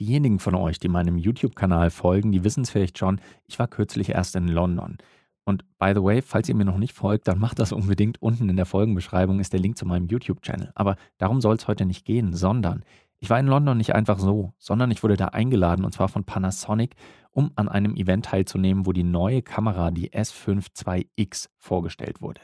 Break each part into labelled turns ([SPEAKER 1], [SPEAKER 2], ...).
[SPEAKER 1] Diejenigen von euch, die meinem YouTube-Kanal folgen, die wissen es vielleicht schon, ich war kürzlich erst in London. Und by the way, falls ihr mir noch nicht folgt, dann macht das unbedingt. Unten in der Folgenbeschreibung ist der Link zu meinem YouTube-Channel. Aber darum soll es heute nicht gehen, sondern ich war in London nicht einfach so, sondern ich wurde da eingeladen und zwar von Panasonic, um an einem Event teilzunehmen, wo die neue Kamera, die S5 2X, vorgestellt wurde.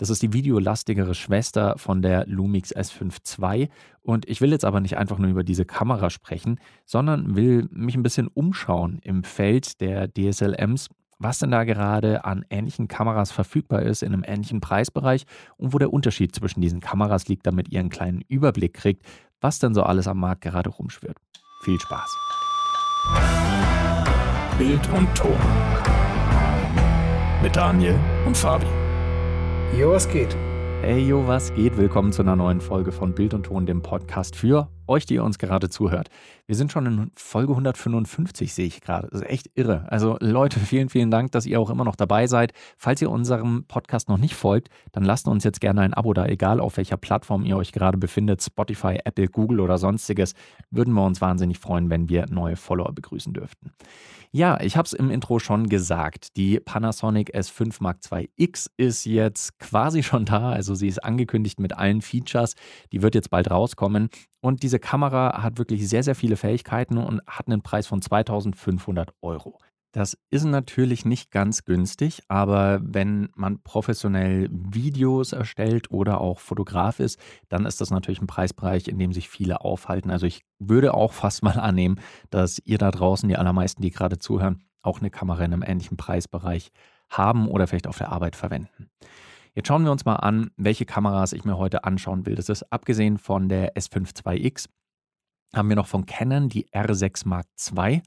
[SPEAKER 1] Das ist die videolastigere Schwester von der Lumix S5 II. Und ich will jetzt aber nicht einfach nur über diese Kamera sprechen, sondern will mich ein bisschen umschauen im Feld der DSLMs, was denn da gerade an ähnlichen Kameras verfügbar ist in einem ähnlichen Preisbereich und wo der Unterschied zwischen diesen Kameras liegt, damit ihr einen kleinen Überblick kriegt, was denn so alles am Markt gerade rumschwirrt. Viel Spaß.
[SPEAKER 2] Bild und Ton mit Daniel und Fabi.
[SPEAKER 3] Jo, was geht?
[SPEAKER 1] Hey, jo, was geht? Willkommen zu einer neuen Folge von Bild und Ton, dem Podcast für euch, die ihr uns gerade zuhört. Wir sind schon in Folge 155, sehe ich gerade. Das ist echt irre. Also Leute, vielen, vielen Dank, dass ihr auch immer noch dabei seid. Falls ihr unserem Podcast noch nicht folgt, dann lasst uns jetzt gerne ein Abo da, egal auf welcher Plattform ihr euch gerade befindet, Spotify, Apple, Google oder sonstiges. Würden wir uns wahnsinnig freuen, wenn wir neue Follower begrüßen dürften. Ja, ich habe es im Intro schon gesagt. Die Panasonic S5 Mark II X ist jetzt quasi schon da. Also sie ist angekündigt mit allen Features. Die wird jetzt bald rauskommen. Und diese Kamera hat wirklich sehr, sehr viele Fähigkeiten und hat einen Preis von 2500 Euro. Das ist natürlich nicht ganz günstig, aber wenn man professionell Videos erstellt oder auch Fotograf ist, dann ist das natürlich ein Preisbereich, in dem sich viele aufhalten. Also ich würde auch fast mal annehmen, dass ihr da draußen, die allermeisten, die gerade zuhören, auch eine Kamera in einem ähnlichen Preisbereich haben oder vielleicht auf der Arbeit verwenden. Jetzt schauen wir uns mal an, welche Kameras ich mir heute anschauen will. Das ist abgesehen von der S5 2X, haben wir noch von Canon die R6 Mark II.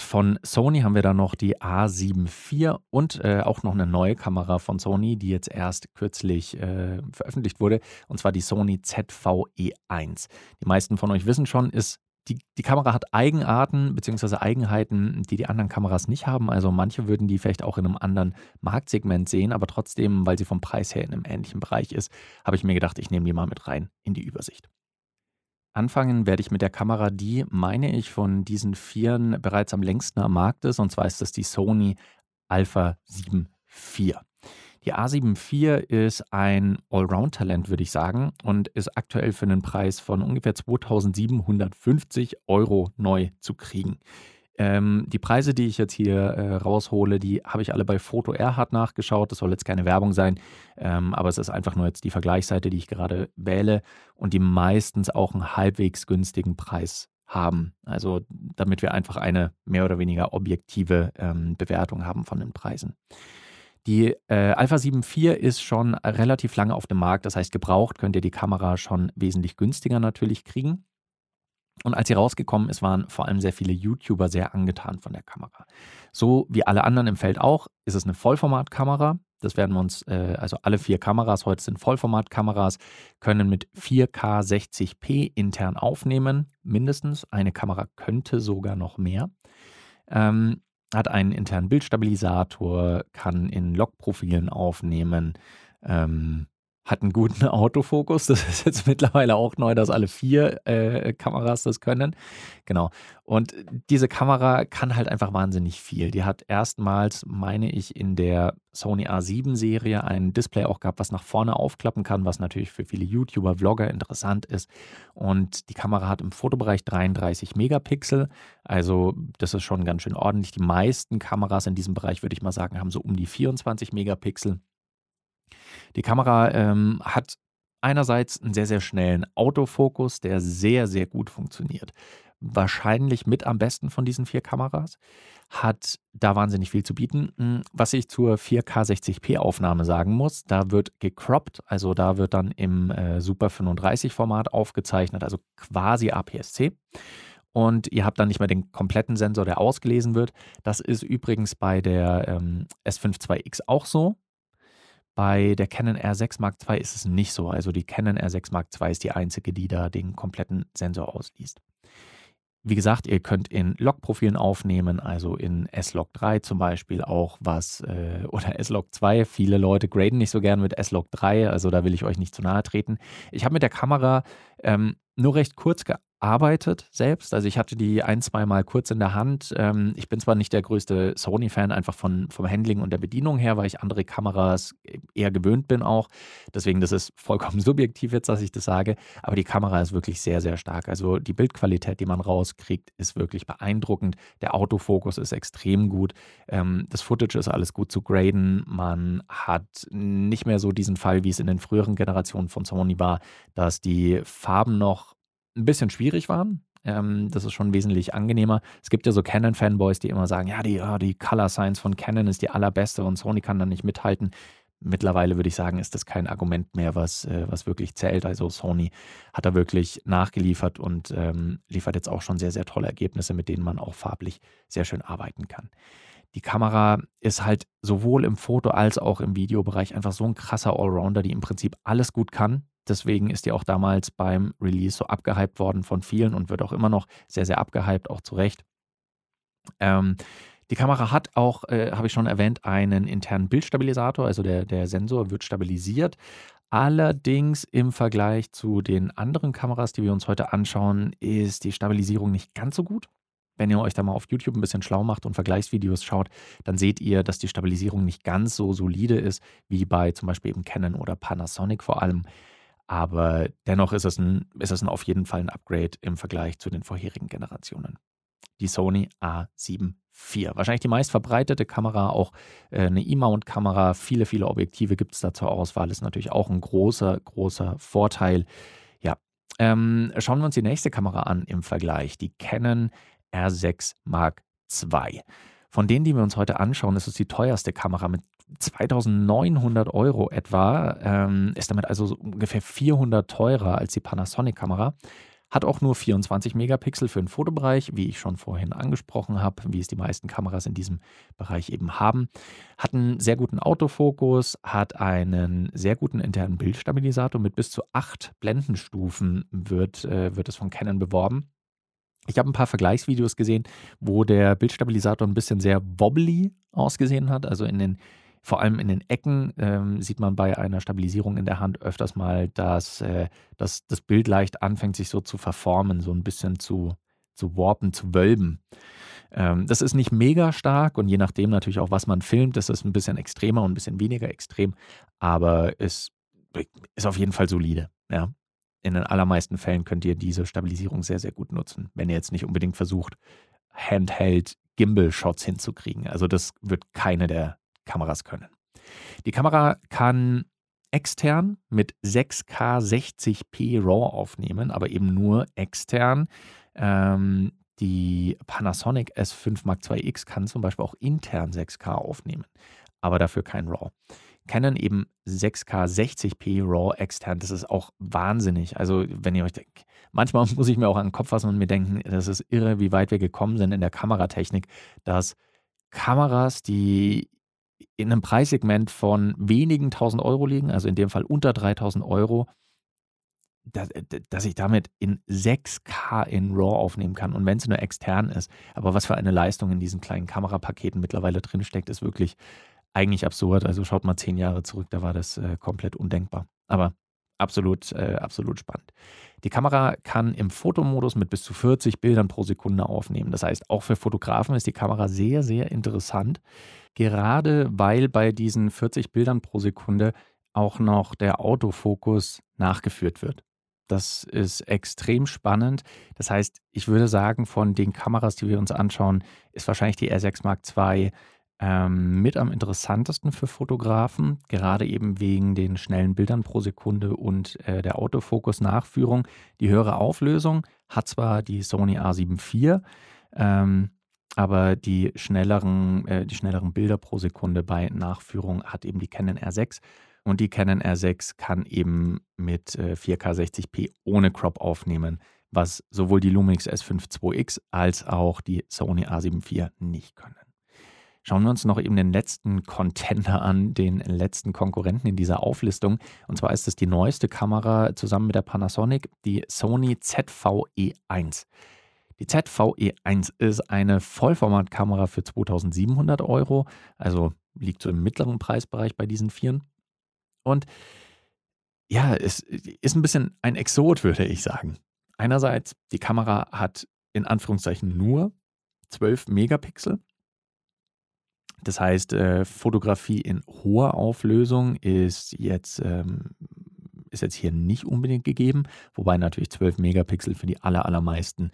[SPEAKER 1] Von Sony haben wir dann noch die A7 IV und äh, auch noch eine neue Kamera von Sony, die jetzt erst kürzlich äh, veröffentlicht wurde, und zwar die Sony ZVE1. Die meisten von euch wissen schon, ist die, die Kamera hat Eigenarten bzw. Eigenheiten, die die anderen Kameras nicht haben. Also manche würden die vielleicht auch in einem anderen Marktsegment sehen, aber trotzdem, weil sie vom Preis her in einem ähnlichen Bereich ist, habe ich mir gedacht, ich nehme die mal mit rein in die Übersicht. Anfangen werde ich mit der Kamera, die, meine ich, von diesen Vieren bereits am längsten am Markt ist. Und zwar ist das die Sony Alpha 7 IV. Die A7 IV ist ein Allround-Talent, würde ich sagen, und ist aktuell für einen Preis von ungefähr 2750 Euro neu zu kriegen. Ähm, die Preise, die ich jetzt hier äh, raushole, die habe ich alle bei Foto Erhard nachgeschaut. Das soll jetzt keine Werbung sein, ähm, aber es ist einfach nur jetzt die Vergleichsseite, die ich gerade wähle und die meistens auch einen halbwegs günstigen Preis haben. Also damit wir einfach eine mehr oder weniger objektive ähm, Bewertung haben von den Preisen. Die äh, Alpha 7 IV ist schon relativ lange auf dem Markt, das heißt gebraucht könnt ihr die Kamera schon wesentlich günstiger natürlich kriegen. Und als sie rausgekommen ist, waren vor allem sehr viele YouTuber sehr angetan von der Kamera. So wie alle anderen im Feld auch, ist es eine Vollformatkamera. Das werden wir uns, äh, also alle vier Kameras heute sind Vollformatkameras, können mit 4K 60p intern aufnehmen, mindestens. Eine Kamera könnte sogar noch mehr. Ähm, hat einen internen Bildstabilisator, kann in Logprofilen aufnehmen. Ähm, hat einen guten Autofokus. Das ist jetzt mittlerweile auch neu, dass alle vier äh, Kameras das können. Genau. Und diese Kamera kann halt einfach wahnsinnig viel. Die hat erstmals, meine ich, in der Sony A7-Serie ein Display auch gehabt, was nach vorne aufklappen kann, was natürlich für viele YouTuber, Vlogger interessant ist. Und die Kamera hat im Fotobereich 33 Megapixel. Also, das ist schon ganz schön ordentlich. Die meisten Kameras in diesem Bereich, würde ich mal sagen, haben so um die 24 Megapixel. Die Kamera ähm, hat einerseits einen sehr, sehr schnellen Autofokus, der sehr, sehr gut funktioniert. Wahrscheinlich mit am besten von diesen vier Kameras. Hat da wahnsinnig viel zu bieten. Hm, was ich zur 4K 60p Aufnahme sagen muss, da wird gecroppt, also da wird dann im äh, Super 35 Format aufgezeichnet, also quasi APS-C und ihr habt dann nicht mehr den kompletten Sensor, der ausgelesen wird. Das ist übrigens bei der ähm, S5 2X auch so. Bei der Canon R6 Mark II ist es nicht so. Also die Canon R6 Mark II ist die einzige, die da den kompletten Sensor ausliest. Wie gesagt, ihr könnt in Log-Profilen aufnehmen, also in S-Log 3 zum Beispiel auch was äh, oder S-Log 2. Viele Leute graden nicht so gern mit S-Log 3, also da will ich euch nicht zu nahe treten. Ich habe mit der Kamera ähm, nur recht kurz arbeitet selbst. Also ich hatte die ein, zwei Mal kurz in der Hand. Ähm, ich bin zwar nicht der größte Sony-Fan, einfach von, vom Handling und der Bedienung her, weil ich andere Kameras eher gewöhnt bin auch. Deswegen, das ist vollkommen subjektiv jetzt, dass ich das sage. Aber die Kamera ist wirklich sehr, sehr stark. Also die Bildqualität, die man rauskriegt, ist wirklich beeindruckend. Der Autofokus ist extrem gut. Ähm, das Footage ist alles gut zu graden. Man hat nicht mehr so diesen Fall, wie es in den früheren Generationen von Sony war, dass die Farben noch ein bisschen schwierig waren. Ähm, das ist schon wesentlich angenehmer. Es gibt ja so Canon-Fanboys, die immer sagen, ja die, ja, die Color Science von Canon ist die allerbeste und Sony kann da nicht mithalten. Mittlerweile würde ich sagen, ist das kein Argument mehr, was, äh, was wirklich zählt. Also Sony hat da wirklich nachgeliefert und ähm, liefert jetzt auch schon sehr, sehr tolle Ergebnisse, mit denen man auch farblich sehr schön arbeiten kann. Die Kamera ist halt sowohl im Foto- als auch im Videobereich einfach so ein krasser Allrounder, die im Prinzip alles gut kann. Deswegen ist die auch damals beim Release so abgehypt worden von vielen und wird auch immer noch sehr, sehr abgehypt, auch zu Recht. Ähm, die Kamera hat auch, äh, habe ich schon erwähnt, einen internen Bildstabilisator, also der, der Sensor wird stabilisiert. Allerdings im Vergleich zu den anderen Kameras, die wir uns heute anschauen, ist die Stabilisierung nicht ganz so gut. Wenn ihr euch da mal auf YouTube ein bisschen schlau macht und Vergleichsvideos schaut, dann seht ihr, dass die Stabilisierung nicht ganz so solide ist wie bei zum Beispiel eben Canon oder Panasonic vor allem. Aber dennoch ist es, ein, ist es ein auf jeden Fall ein Upgrade im Vergleich zu den vorherigen Generationen. Die Sony A7 IV. Wahrscheinlich die meistverbreitete Kamera, auch äh, eine E-Mount-Kamera. Viele, viele Objektive gibt es da zur Auswahl. Ist natürlich auch ein großer, großer Vorteil. Ja, ähm, schauen wir uns die nächste Kamera an im Vergleich. Die Canon R6 Mark II. Von denen, die wir uns heute anschauen, ist es die teuerste Kamera mit 2900 Euro etwa, ähm, ist damit also so ungefähr 400 teurer als die Panasonic-Kamera. Hat auch nur 24 Megapixel für den Fotobereich, wie ich schon vorhin angesprochen habe, wie es die meisten Kameras in diesem Bereich eben haben. Hat einen sehr guten Autofokus, hat einen sehr guten internen Bildstabilisator mit bis zu acht Blendenstufen wird, äh, wird es von Canon beworben. Ich habe ein paar Vergleichsvideos gesehen, wo der Bildstabilisator ein bisschen sehr wobbly ausgesehen hat. Also in den vor allem in den Ecken ähm, sieht man bei einer Stabilisierung in der Hand öfters mal, dass, äh, dass das Bild leicht anfängt, sich so zu verformen, so ein bisschen zu, zu warpen, zu wölben. Ähm, das ist nicht mega stark und je nachdem natürlich auch, was man filmt, das ist ein bisschen extremer und ein bisschen weniger extrem, aber es ist auf jeden Fall solide. Ja. In den allermeisten Fällen könnt ihr diese Stabilisierung sehr, sehr gut nutzen, wenn ihr jetzt nicht unbedingt versucht, Handheld Gimbal-Shots hinzukriegen. Also das wird keine der Kameras können. Die Kamera kann extern mit 6K 60p RAW aufnehmen, aber eben nur extern. Ähm, die Panasonic S5 Mark II X kann zum Beispiel auch intern 6K aufnehmen, aber dafür kein RAW. Canon eben 6K 60p RAW extern, das ist auch wahnsinnig. Also, wenn ihr euch denkt, manchmal muss ich mir auch an den Kopf fassen und mir denken, das ist irre, wie weit wir gekommen sind in der Kameratechnik, dass Kameras, die in einem Preissegment von wenigen tausend Euro liegen, also in dem Fall unter 3000 Euro, dass, dass ich damit in 6K in RAW aufnehmen kann und wenn es nur extern ist. Aber was für eine Leistung in diesen kleinen Kamerapaketen mittlerweile drinsteckt, ist wirklich eigentlich absurd. Also schaut mal zehn Jahre zurück, da war das äh, komplett undenkbar. Aber absolut, äh, absolut spannend. Die Kamera kann im Fotomodus mit bis zu 40 Bildern pro Sekunde aufnehmen. Das heißt, auch für Fotografen ist die Kamera sehr, sehr interessant gerade weil bei diesen 40 Bildern pro Sekunde auch noch der Autofokus nachgeführt wird. Das ist extrem spannend. Das heißt, ich würde sagen, von den Kameras, die wir uns anschauen, ist wahrscheinlich die R6 Mark II ähm, mit am interessantesten für Fotografen, gerade eben wegen den schnellen Bildern pro Sekunde und äh, der Autofokus-Nachführung. Die höhere Auflösung hat zwar die Sony A7 IV, ähm, aber die schnelleren, äh, die schnelleren Bilder pro Sekunde bei Nachführung hat eben die Canon R6. Und die Canon R6 kann eben mit äh, 4K 60p ohne Crop aufnehmen, was sowohl die Lumix S5 2X als auch die Sony A7 IV nicht können. Schauen wir uns noch eben den letzten Contender an, den letzten Konkurrenten in dieser Auflistung. Und zwar ist es die neueste Kamera zusammen mit der Panasonic, die Sony ZV-E1. Die ZVE1 ist eine Vollformatkamera für 2700 Euro, also liegt so im mittleren Preisbereich bei diesen Vieren. Und ja, es ist ein bisschen ein Exot, würde ich sagen. Einerseits, die Kamera hat in Anführungszeichen nur 12 Megapixel. Das heißt, äh, Fotografie in hoher Auflösung ist jetzt, ähm, ist jetzt hier nicht unbedingt gegeben, wobei natürlich 12 Megapixel für die aller, allermeisten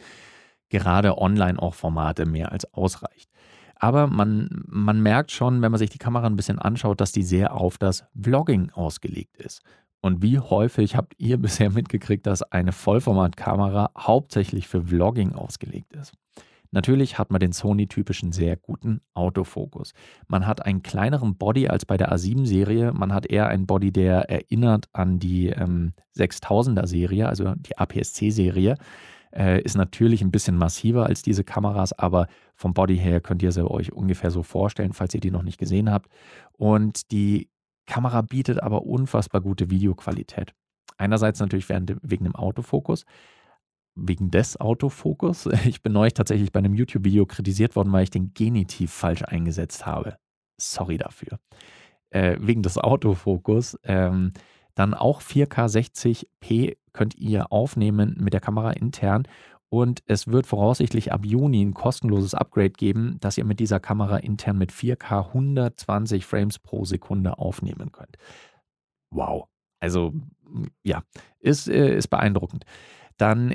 [SPEAKER 1] gerade online auch Formate mehr als ausreicht. Aber man, man merkt schon, wenn man sich die Kamera ein bisschen anschaut, dass die sehr auf das Vlogging ausgelegt ist. Und wie häufig habt ihr bisher mitgekriegt, dass eine Vollformatkamera hauptsächlich für Vlogging ausgelegt ist? Natürlich hat man den Sony-typischen sehr guten Autofokus. Man hat einen kleineren Body als bei der A7-Serie. Man hat eher einen Body, der erinnert an die ähm, 6000er-Serie, also die APS-C-Serie. Äh, ist natürlich ein bisschen massiver als diese Kameras, aber vom Body her könnt ihr sie euch ungefähr so vorstellen, falls ihr die noch nicht gesehen habt. Und die Kamera bietet aber unfassbar gute Videoqualität. Einerseits natürlich wegen dem Autofokus, wegen des Autofokus. Ich bin neulich tatsächlich bei einem YouTube-Video kritisiert worden, weil ich den Genitiv falsch eingesetzt habe. Sorry dafür. Äh, wegen des Autofokus. Ähm, dann auch 4K 60p könnt ihr aufnehmen mit der Kamera intern. Und es wird voraussichtlich ab Juni ein kostenloses Upgrade geben, dass ihr mit dieser Kamera intern mit 4K 120 Frames pro Sekunde aufnehmen könnt. Wow. Also ja, ist, äh, ist beeindruckend. Dann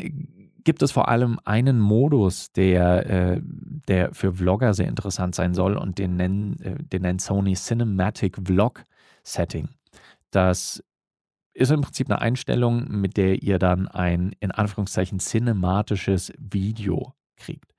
[SPEAKER 1] gibt es vor allem einen Modus, der, äh, der für Vlogger sehr interessant sein soll und den nennen, äh, den nennt Sony Cinematic Vlog Setting. Das ist im Prinzip eine Einstellung, mit der ihr dann ein in Anführungszeichen cinematisches Video kriegt.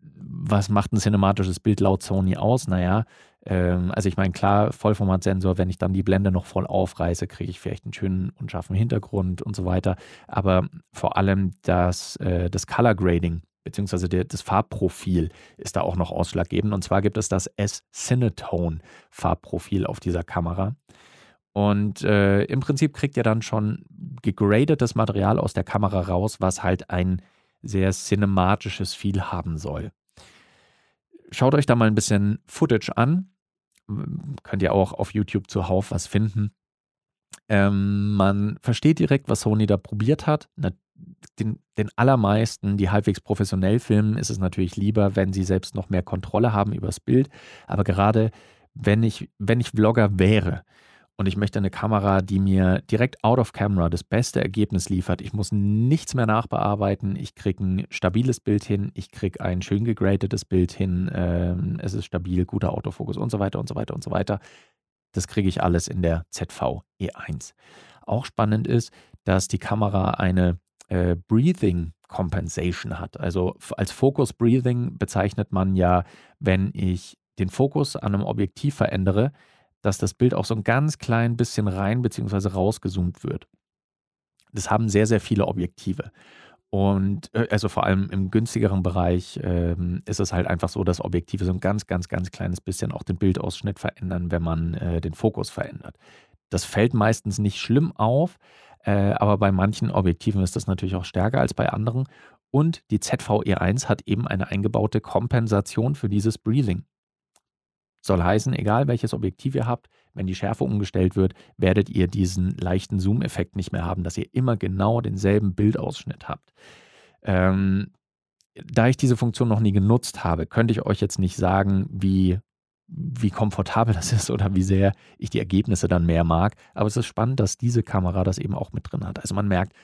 [SPEAKER 1] Was macht ein cinematisches Bild laut Sony aus? Naja, ähm, also ich meine, klar, Vollformatsensor, wenn ich dann die Blende noch voll aufreiße, kriege ich vielleicht einen schönen, unscharfen Hintergrund und so weiter. Aber vor allem das, äh, das Color Grading beziehungsweise das Farbprofil ist da auch noch ausschlaggebend. Und zwar gibt es das S-Cinetone Farbprofil auf dieser Kamera. Und äh, im Prinzip kriegt ihr dann schon gegradetes Material aus der Kamera raus, was halt ein sehr cinematisches Feel haben soll. Schaut euch da mal ein bisschen Footage an. Könnt ihr auch auf YouTube zuhauf was finden. Ähm, man versteht direkt, was Sony da probiert hat. Na, den, den, allermeisten, die halbwegs professionell filmen, ist es natürlich lieber, wenn sie selbst noch mehr Kontrolle haben über das Bild. Aber gerade wenn ich, wenn ich Vlogger wäre, und ich möchte eine Kamera, die mir direkt out of camera das beste Ergebnis liefert. Ich muss nichts mehr nachbearbeiten. Ich kriege ein stabiles Bild hin. Ich kriege ein schön gegradetes Bild hin. Ähm, es ist stabil, guter Autofokus und so weiter und so weiter und so weiter. Das kriege ich alles in der ZV E1. Auch spannend ist, dass die Kamera eine äh, Breathing Compensation hat. Also als Focus Breathing bezeichnet man ja, wenn ich den Fokus an einem Objektiv verändere, dass das Bild auch so ein ganz klein bisschen rein bzw. rausgezoomt wird. Das haben sehr, sehr viele Objektive. Und äh, also vor allem im günstigeren Bereich ähm, ist es halt einfach so, dass Objektive so ein ganz, ganz, ganz kleines bisschen auch den Bildausschnitt verändern, wenn man äh, den Fokus verändert. Das fällt meistens nicht schlimm auf, äh, aber bei manchen Objektiven ist das natürlich auch stärker als bei anderen. Und die ZVE1 hat eben eine eingebaute Kompensation für dieses Breathing. Soll heißen, egal welches Objektiv ihr habt, wenn die Schärfe umgestellt wird, werdet ihr diesen leichten Zoom-Effekt nicht mehr haben, dass ihr immer genau denselben Bildausschnitt habt. Ähm, da ich diese Funktion noch nie genutzt habe, könnte ich euch jetzt nicht sagen, wie, wie komfortabel das ist oder wie sehr ich die Ergebnisse dann mehr mag. Aber es ist spannend, dass diese Kamera das eben auch mit drin hat. Also man merkt,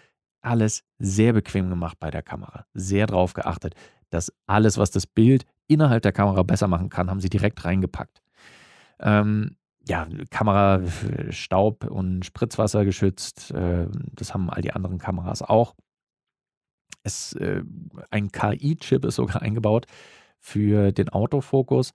[SPEAKER 1] alles sehr bequem gemacht bei der Kamera. Sehr drauf geachtet, dass alles, was das Bild innerhalb der Kamera besser machen kann, haben sie direkt reingepackt. Ähm, ja, Kamera Staub und Spritzwasser geschützt. Äh, das haben all die anderen Kameras auch. Es, äh, ein KI-Chip ist sogar eingebaut für den Autofokus.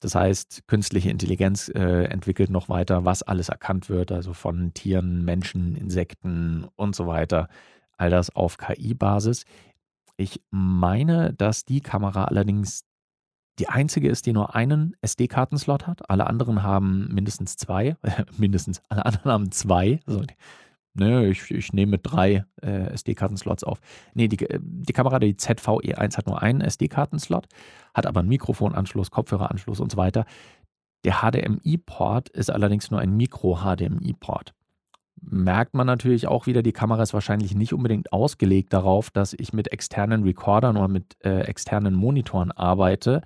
[SPEAKER 1] Das heißt, künstliche Intelligenz äh, entwickelt noch weiter, was alles erkannt wird, also von Tieren, Menschen, Insekten und so weiter. All das auf KI-Basis. Ich meine, dass die Kamera allerdings die einzige ist, die nur einen SD-Kartenslot hat. Alle anderen haben mindestens zwei. mindestens, alle anderen haben zwei. Also, ne, ich, ich nehme drei äh, SD-Kartenslots auf. Nee, die, die Kamera, die ZVE1 hat nur einen SD-Kartenslot, hat aber einen Mikrofonanschluss, Kopfhöreranschluss und so weiter. Der HDMI-Port ist allerdings nur ein Micro-HDMI-Port. Merkt man natürlich auch wieder, die Kamera ist wahrscheinlich nicht unbedingt ausgelegt darauf, dass ich mit externen Recordern oder mit äh, externen Monitoren arbeite.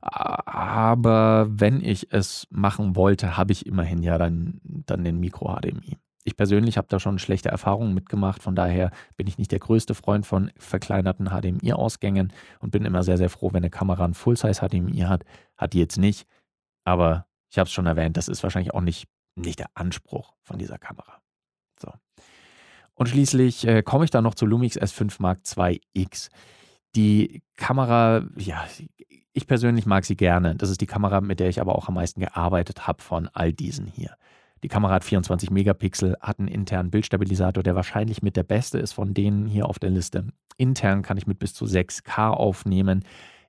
[SPEAKER 1] Aber wenn ich es machen wollte, habe ich immerhin ja dann, dann den Micro-HDMI. Ich persönlich habe da schon schlechte Erfahrungen mitgemacht, von daher bin ich nicht der größte Freund von verkleinerten HDMI-Ausgängen und bin immer sehr, sehr froh, wenn eine Kamera ein Full-Size-HDMI hat. Hat die jetzt nicht, aber ich habe es schon erwähnt, das ist wahrscheinlich auch nicht, nicht der Anspruch von dieser Kamera. So. Und schließlich äh, komme ich dann noch zu Lumix S5 Mark II X. Die Kamera, ja, ich persönlich mag sie gerne. Das ist die Kamera, mit der ich aber auch am meisten gearbeitet habe von all diesen hier. Die Kamera hat 24 Megapixel, hat einen internen Bildstabilisator, der wahrscheinlich mit der beste ist von denen hier auf der Liste. Intern kann ich mit bis zu 6K aufnehmen.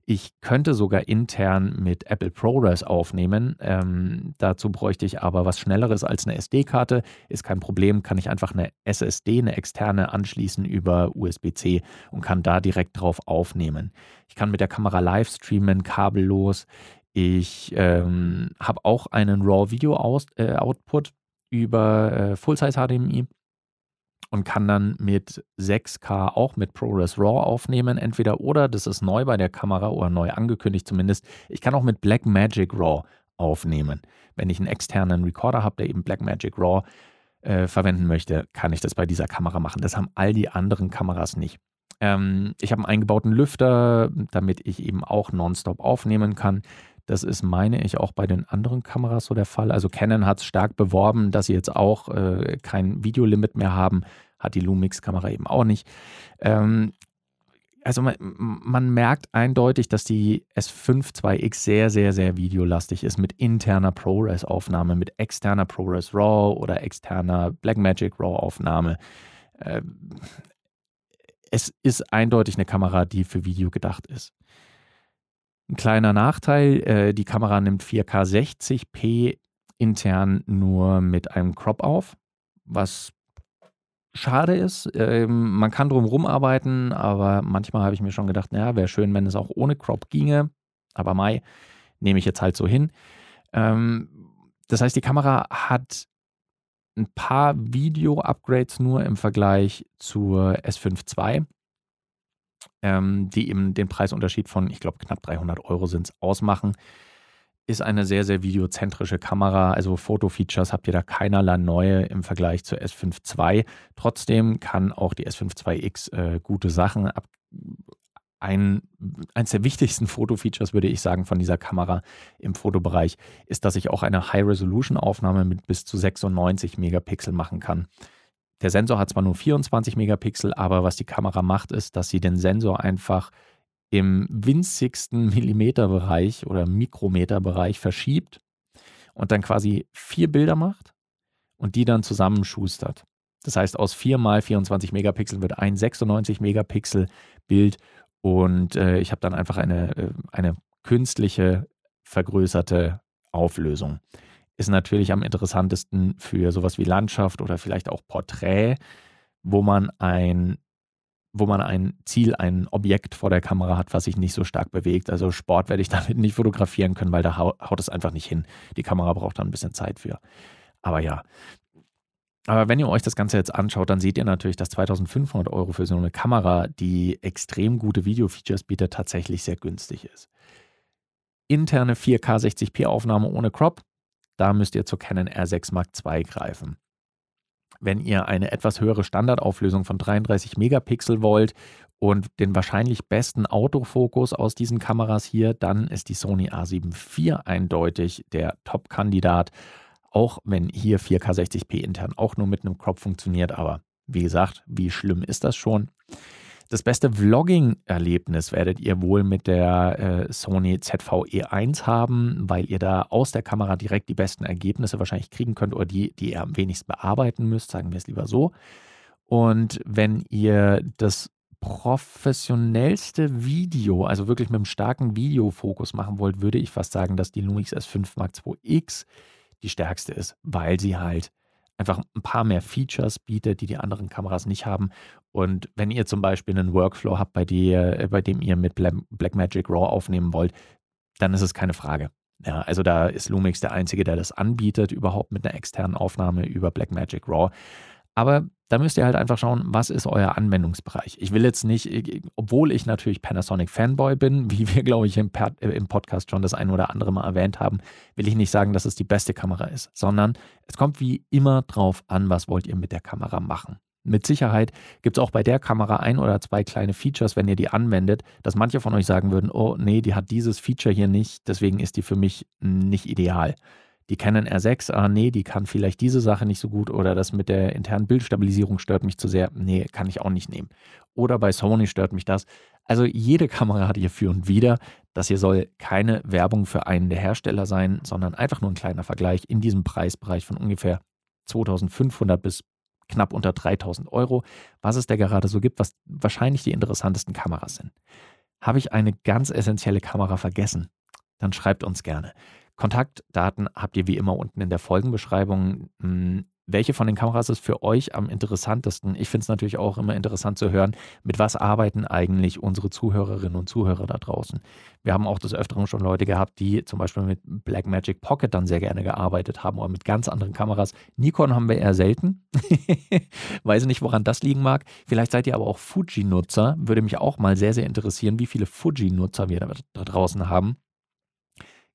[SPEAKER 1] Ich könnte sogar intern mit Apple ProRes aufnehmen. Ähm, dazu bräuchte ich aber was Schnelleres als eine SD-Karte. Ist kein Problem, kann ich einfach eine SSD, eine externe anschließen über USB-C und kann da direkt drauf aufnehmen. Ich kann mit der Kamera live streamen, kabellos. Ich ähm, habe auch einen RAW-Video-Output äh, über äh, Full-Size HDMI und kann dann mit 6K auch mit ProRes RAW aufnehmen, entweder oder, das ist neu bei der Kamera oder neu angekündigt zumindest. Ich kann auch mit Blackmagic RAW aufnehmen. Wenn ich einen externen Recorder habe, der eben Blackmagic RAW äh, verwenden möchte, kann ich das bei dieser Kamera machen. Das haben all die anderen Kameras nicht. Ähm, ich habe einen eingebauten Lüfter, damit ich eben auch nonstop aufnehmen kann. Das ist, meine ich, auch bei den anderen Kameras so der Fall. Also Canon hat es stark beworben, dass sie jetzt auch äh, kein Videolimit mehr haben. Hat die Lumix-Kamera eben auch nicht. Ähm, also man, man, merkt eindeutig, dass die S5 2X sehr, sehr, sehr videolastig ist mit interner ProRes-Aufnahme, mit externer ProRes RAW oder externer Blackmagic RAW-Aufnahme. Äh, es ist eindeutig eine Kamera, die für Video gedacht ist. Ein kleiner Nachteil, äh, die Kamera nimmt 4K 60p intern nur mit einem Crop auf, was schade ist. Ähm, man kann drum arbeiten, aber manchmal habe ich mir schon gedacht, naja, wäre schön, wenn es auch ohne Crop ginge. Aber Mai nehme ich jetzt halt so hin. Ähm, das heißt, die Kamera hat ein paar Video-Upgrades nur im Vergleich zur S5 II ähm, die eben den Preisunterschied von, ich glaube, knapp 300 Euro sind ausmachen. Ist eine sehr, sehr videozentrische Kamera. Also Foto-Features habt ihr da keinerlei neue im Vergleich zur S5 II. Trotzdem kann auch die S5 IIX äh, gute Sachen ab. Ein, eines der wichtigsten Foto-Features, würde ich sagen, von dieser Kamera im Fotobereich ist, dass ich auch eine High-Resolution-Aufnahme mit bis zu 96 Megapixel machen kann. Der Sensor hat zwar nur 24 Megapixel, aber was die Kamera macht, ist, dass sie den Sensor einfach im winzigsten Millimeterbereich oder Mikrometerbereich verschiebt und dann quasi vier Bilder macht und die dann zusammenschustert. Das heißt, aus 4 mal 24 Megapixel wird ein 96 Megapixel Bild und äh, ich habe dann einfach eine, äh, eine künstliche vergrößerte Auflösung ist natürlich am interessantesten für sowas wie Landschaft oder vielleicht auch Porträt, wo man ein wo man ein Ziel, ein Objekt vor der Kamera hat, was sich nicht so stark bewegt. Also Sport werde ich damit nicht fotografieren können, weil da haut es einfach nicht hin. Die Kamera braucht da ein bisschen Zeit für. Aber ja. Aber wenn ihr euch das Ganze jetzt anschaut, dann seht ihr natürlich, dass 2500 Euro für so eine Kamera, die extrem gute Video-Features bietet, tatsächlich sehr günstig ist. Interne 4K 60p Aufnahme ohne Crop, da müsst ihr zur Canon R6 Mark II greifen. Wenn ihr eine etwas höhere Standardauflösung von 33 Megapixel wollt und den wahrscheinlich besten Autofokus aus diesen Kameras hier, dann ist die Sony A7 IV eindeutig der Top-Kandidat. Auch wenn hier 4K 60p intern auch nur mit einem Crop funktioniert, aber wie gesagt, wie schlimm ist das schon? Das beste Vlogging-Erlebnis werdet ihr wohl mit der äh, Sony ZV-E1 haben, weil ihr da aus der Kamera direkt die besten Ergebnisse wahrscheinlich kriegen könnt oder die, die ihr am wenigsten bearbeiten müsst, sagen wir es lieber so. Und wenn ihr das professionellste Video, also wirklich mit einem starken Videofokus machen wollt, würde ich fast sagen, dass die Lumix S5 Mark II X die stärkste ist, weil sie halt einfach ein paar mehr Features bietet, die die anderen Kameras nicht haben. Und wenn ihr zum Beispiel einen Workflow habt, bei, der, äh, bei dem ihr mit Blackmagic RAW aufnehmen wollt, dann ist es keine Frage. Ja, also da ist Lumix der Einzige, der das anbietet, überhaupt mit einer externen Aufnahme über Blackmagic Raw. Aber da müsst ihr halt einfach schauen, was ist euer Anwendungsbereich. Ich will jetzt nicht, obwohl ich natürlich Panasonic Fanboy bin, wie wir, glaube ich, im, im, Podcast schon das ein oder andere Mal erwähnt haben, will ich nicht sagen, dass es die beste Kamera ist, sondern es kommt wie immer drauf an, was wollt ihr mit der Kamera machen. Mit Sicherheit gibt es auch bei der Kamera ein oder zwei kleine Features, wenn ihr die anwendet, dass manche von euch sagen würden, oh nee, die hat dieses Feature hier nicht, deswegen ist die für mich nicht ideal. Die Canon R6, ah nee, die kann vielleicht diese Sache nicht so gut oder das mit der internen Bildstabilisierung stört mich zu sehr. Nee, kann ich auch nicht nehmen. Oder bei Sony stört mich das. Also jede Kamera hat ihr für und wieder. Das hier soll keine Werbung für einen der Hersteller sein, sondern einfach nur ein kleiner Vergleich in diesem Preisbereich von ungefähr 2500 bis knapp unter 3000 Euro, was es da gerade so gibt, was wahrscheinlich die interessantesten Kameras sind. Habe ich eine ganz essentielle Kamera vergessen? Dann schreibt uns gerne. Kontaktdaten habt ihr wie immer unten in der Folgenbeschreibung. Hm, welche von den Kameras ist für euch am interessantesten? Ich finde es natürlich auch immer interessant zu hören, mit was arbeiten eigentlich unsere Zuhörerinnen und Zuhörer da draußen. Wir haben auch des Öfteren schon Leute gehabt, die zum Beispiel mit Blackmagic Pocket dann sehr gerne gearbeitet haben oder mit ganz anderen Kameras. Nikon haben wir eher selten. Weiß nicht, woran das liegen mag. Vielleicht seid ihr aber auch Fuji-Nutzer. Würde mich auch mal sehr, sehr interessieren, wie viele Fuji-Nutzer wir da, da draußen haben.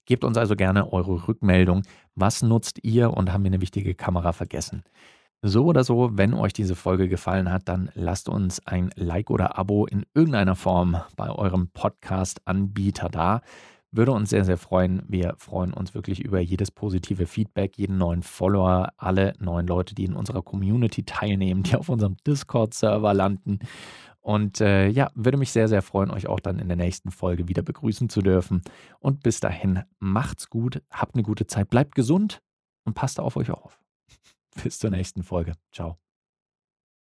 [SPEAKER 1] Gebt uns also gerne eure Rückmeldung. Was nutzt ihr und haben wir eine wichtige Kamera vergessen? So oder so, wenn euch diese Folge gefallen hat, dann lasst uns ein Like oder Abo in irgendeiner Form bei eurem Podcast-Anbieter da. Würde uns sehr, sehr freuen. Wir freuen uns wirklich über jedes positive Feedback, jeden neuen Follower, alle neuen Leute, die in unserer Community teilnehmen, die auf unserem Discord-Server landen. Und äh, ja, würde mich sehr, sehr freuen, euch auch dann in der nächsten Folge wieder begrüßen zu dürfen. Und bis dahin, macht's gut, habt eine gute Zeit, bleibt gesund und passt auf euch auf. bis zur nächsten Folge. Ciao.